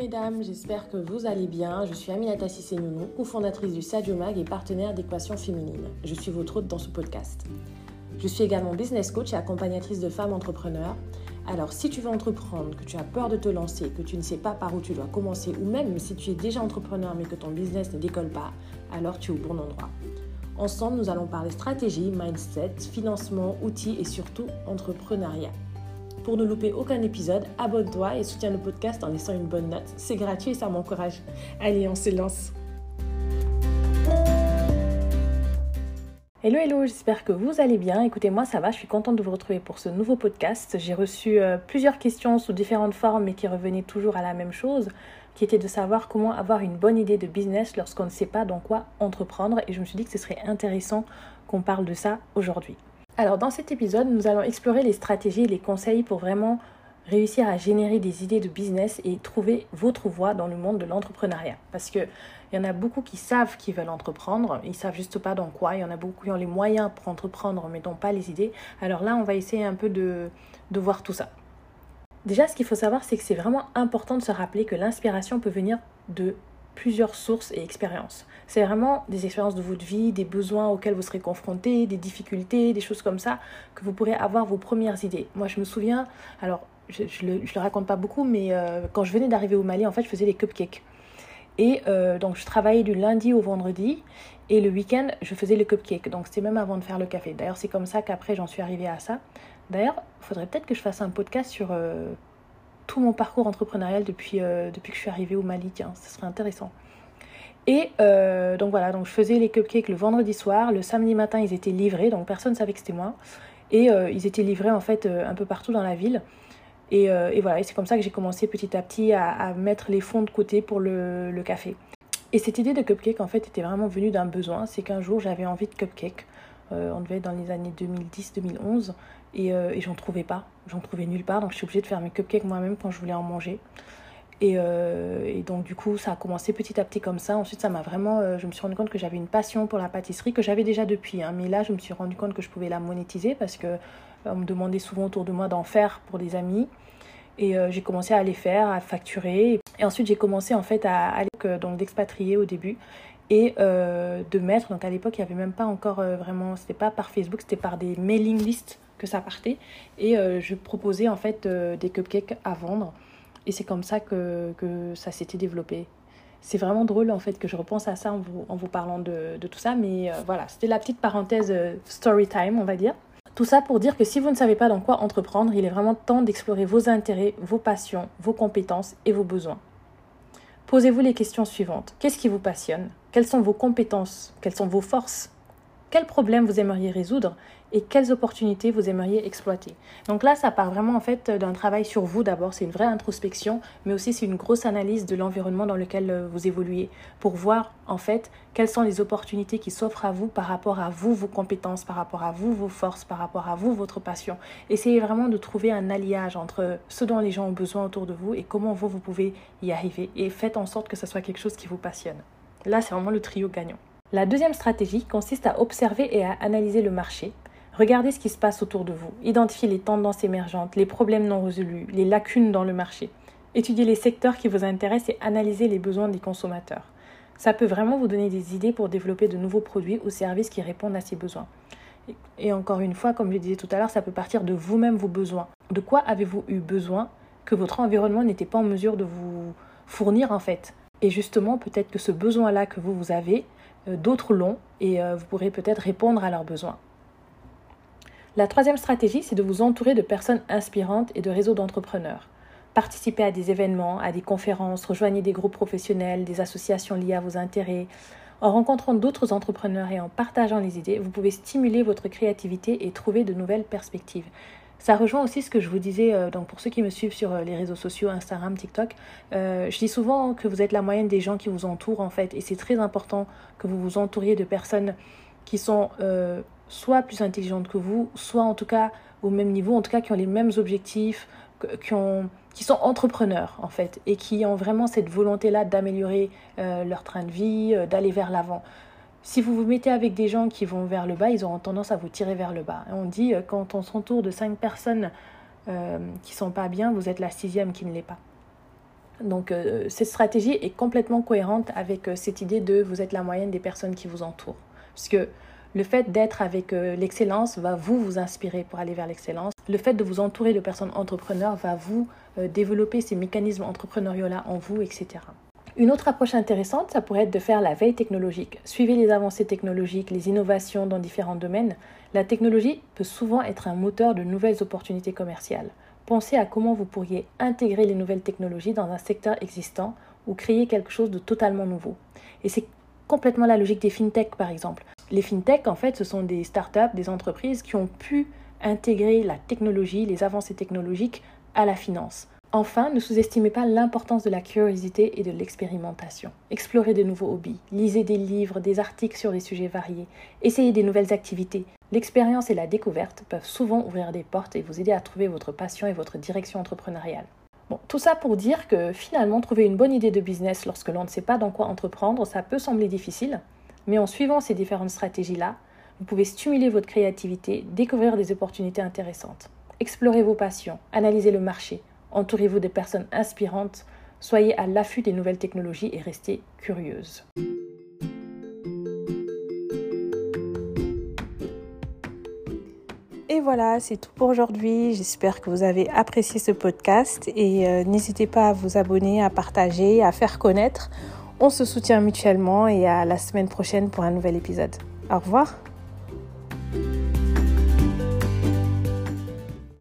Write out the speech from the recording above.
mesdames, j'espère que vous allez bien. Je suis Aminata Sissé-Nounou, cofondatrice du Sadio Mag et partenaire d'Équation Féminine. Je suis votre hôte dans ce podcast. Je suis également business coach et accompagnatrice de femmes entrepreneurs. Alors si tu veux entreprendre, que tu as peur de te lancer, que tu ne sais pas par où tu dois commencer, ou même si tu es déjà entrepreneur mais que ton business ne décolle pas, alors tu es au bon endroit. Ensemble, nous allons parler stratégie, mindset, financement, outils et surtout entrepreneuriat. Pour ne louper aucun épisode, abonne-toi et soutiens le podcast en laissant une bonne note. C'est gratuit et ça m'encourage. Allez, on se lance. Hello, hello, j'espère que vous allez bien. Écoutez, moi ça va, je suis contente de vous retrouver pour ce nouveau podcast. J'ai reçu euh, plusieurs questions sous différentes formes mais qui revenaient toujours à la même chose, qui était de savoir comment avoir une bonne idée de business lorsqu'on ne sait pas dans quoi entreprendre. Et je me suis dit que ce serait intéressant qu'on parle de ça aujourd'hui. Alors dans cet épisode, nous allons explorer les stratégies et les conseils pour vraiment réussir à générer des idées de business et trouver votre voie dans le monde de l'entrepreneuriat. Parce qu'il y en a beaucoup qui savent qu'ils veulent entreprendre, ils savent juste pas dans quoi. Il y en a beaucoup qui ont les moyens pour entreprendre mais n'ont pas les idées. Alors là, on va essayer un peu de, de voir tout ça. Déjà, ce qu'il faut savoir, c'est que c'est vraiment important de se rappeler que l'inspiration peut venir de plusieurs sources et expériences. C'est vraiment des expériences de votre vie, des besoins auxquels vous serez confrontés, des difficultés, des choses comme ça, que vous pourrez avoir vos premières idées. Moi, je me souviens, alors je ne le, le, raconte pas beaucoup, mais euh, quand je venais d'arriver au Mali, en fait, je faisais les cupcakes. Et euh, donc, je travaillais du lundi au vendredi. Et le week-end, je faisais le cupcake. Donc, c'était même avant de faire le café. D'ailleurs, c'est comme ça qu'après, j'en suis arrivée à ça. D'ailleurs, il faudrait peut-être que je fasse un podcast sur euh, tout mon parcours entrepreneurial depuis, euh, depuis que je suis arrivée au Mali. Tiens, ce serait intéressant. Et euh, donc voilà, donc je faisais les cupcakes le vendredi soir. Le samedi matin, ils étaient livrés. Donc, personne ne savait que c'était moi. Et ils étaient livrés, en fait, un peu partout dans la ville. Et, euh, et, voilà, et c'est comme ça que j'ai commencé petit à petit à, mettre les fonds de côté pour le, café. Et cette idée de cupcake, en fait, était vraiment venue d'un besoin. C'est qu'un jour, j'avais envie de cupcake. Euh, on devait être dans les années 2010-2011. Et, euh, et j'en trouvais pas. J'en trouvais nulle part. Donc, je suis obligée de faire mes cupcakes moi-même quand je voulais en manger. Et, euh, et, donc, du coup, ça a commencé petit à petit comme ça. Ensuite, ça m'a vraiment. Euh, je me suis rendu compte que j'avais une passion pour la pâtisserie, que j'avais déjà depuis. Hein. Mais là, je me suis rendu compte que je pouvais la monétiser parce que on me demandait souvent autour de moi d'en faire pour des amis. Et euh, j'ai commencé à les faire, à facturer. Et ensuite, j'ai commencé en fait à aller donc d'expatrier au début et euh, de mettre. Donc à l'époque, il n'y avait même pas encore euh, vraiment. C'était pas par Facebook, c'était par des mailing lists que ça partait. Et euh, je proposais en fait des cupcakes à vendre. Et c'est comme ça que, que ça s'était développé. C'est vraiment drôle en fait que je repense à ça en vous, en vous parlant de, de tout ça. Mais voilà, c'était la petite parenthèse story time, on va dire. Tout ça pour dire que si vous ne savez pas dans quoi entreprendre, il est vraiment temps d'explorer vos intérêts, vos passions, vos compétences et vos besoins. Posez-vous les questions suivantes. Qu'est-ce qui vous passionne? Quelles sont vos compétences? Quelles sont vos forces? Quels problèmes vous aimeriez résoudre et quelles opportunités vous aimeriez exploiter. Donc là, ça part vraiment en fait d'un travail sur vous d'abord, c'est une vraie introspection, mais aussi c'est une grosse analyse de l'environnement dans lequel vous évoluez pour voir en fait quelles sont les opportunités qui s'offrent à vous par rapport à vous, vos compétences, par rapport à vous, vos forces, par rapport à vous, votre passion. Essayez vraiment de trouver un alliage entre ce dont les gens ont besoin autour de vous et comment vous, vous pouvez y arriver et faites en sorte que ce soit quelque chose qui vous passionne. Là, c'est vraiment le trio gagnant. La deuxième stratégie consiste à observer et à analyser le marché Regardez ce qui se passe autour de vous. Identifiez les tendances émergentes, les problèmes non résolus, les lacunes dans le marché. Étudiez les secteurs qui vous intéressent et analysez les besoins des consommateurs. Ça peut vraiment vous donner des idées pour développer de nouveaux produits ou services qui répondent à ces besoins. Et encore une fois, comme je disais tout à l'heure, ça peut partir de vous-même vos besoins. De quoi avez-vous eu besoin que votre environnement n'était pas en mesure de vous fournir en fait? Et justement, peut-être que ce besoin-là que vous, vous avez, d'autres l'ont et euh, vous pourrez peut-être répondre à leurs besoins. La troisième stratégie, c'est de vous entourer de personnes inspirantes et de réseaux d'entrepreneurs. Participez à des événements, à des conférences, rejoignez des groupes professionnels, des associations liées à vos intérêts. En rencontrant d'autres entrepreneurs et en partageant les idées, vous pouvez stimuler votre créativité et trouver de nouvelles perspectives. Ça rejoint aussi ce que je vous disais, euh, donc pour ceux qui me suivent sur euh, les réseaux sociaux, Instagram, TikTok, euh, je dis souvent que vous êtes la moyenne des gens qui vous entourent en fait, et c'est très important que vous vous entouriez de personnes qui sont soit plus intelligentes que vous, soit en tout cas au même niveau, en tout cas qui ont les mêmes objectifs, qui, ont, qui sont entrepreneurs en fait, et qui ont vraiment cette volonté-là d'améliorer leur train de vie, d'aller vers l'avant. Si vous vous mettez avec des gens qui vont vers le bas, ils auront tendance à vous tirer vers le bas. On dit, euh, quand on s'entoure de cinq personnes euh, qui sont pas bien, vous êtes la sixième qui ne l'est pas. Donc euh, cette stratégie est complètement cohérente avec euh, cette idée de vous êtes la moyenne des personnes qui vous entourent. Parce que le fait d'être avec l'excellence va vous vous inspirer pour aller vers l'excellence. Le fait de vous entourer de personnes entrepreneurs va vous développer ces mécanismes entrepreneuriaux-là en vous, etc. Une autre approche intéressante, ça pourrait être de faire la veille technologique. Suivez les avancées technologiques, les innovations dans différents domaines. La technologie peut souvent être un moteur de nouvelles opportunités commerciales. Pensez à comment vous pourriez intégrer les nouvelles technologies dans un secteur existant ou créer quelque chose de totalement nouveau. Et c'est complètement la logique des fintech, par exemple. Les fintech, en fait, ce sont des startups, des entreprises qui ont pu intégrer la technologie, les avancées technologiques à la finance. Enfin, ne sous-estimez pas l'importance de la curiosité et de l'expérimentation. Explorez de nouveaux hobbies, lisez des livres, des articles sur des sujets variés, essayez des nouvelles activités. L'expérience et la découverte peuvent souvent ouvrir des portes et vous aider à trouver votre passion et votre direction entrepreneuriale. Bon, tout ça pour dire que finalement, trouver une bonne idée de business lorsque l'on ne sait pas dans quoi entreprendre, ça peut sembler difficile, mais en suivant ces différentes stratégies-là, vous pouvez stimuler votre créativité, découvrir des opportunités intéressantes. Explorez vos passions, analysez le marché, Entourez-vous de personnes inspirantes, soyez à l'affût des nouvelles technologies et restez curieuse. Et voilà, c'est tout pour aujourd'hui. J'espère que vous avez apprécié ce podcast et euh, n'hésitez pas à vous abonner, à partager, à faire connaître. On se soutient mutuellement et à la semaine prochaine pour un nouvel épisode. Au revoir.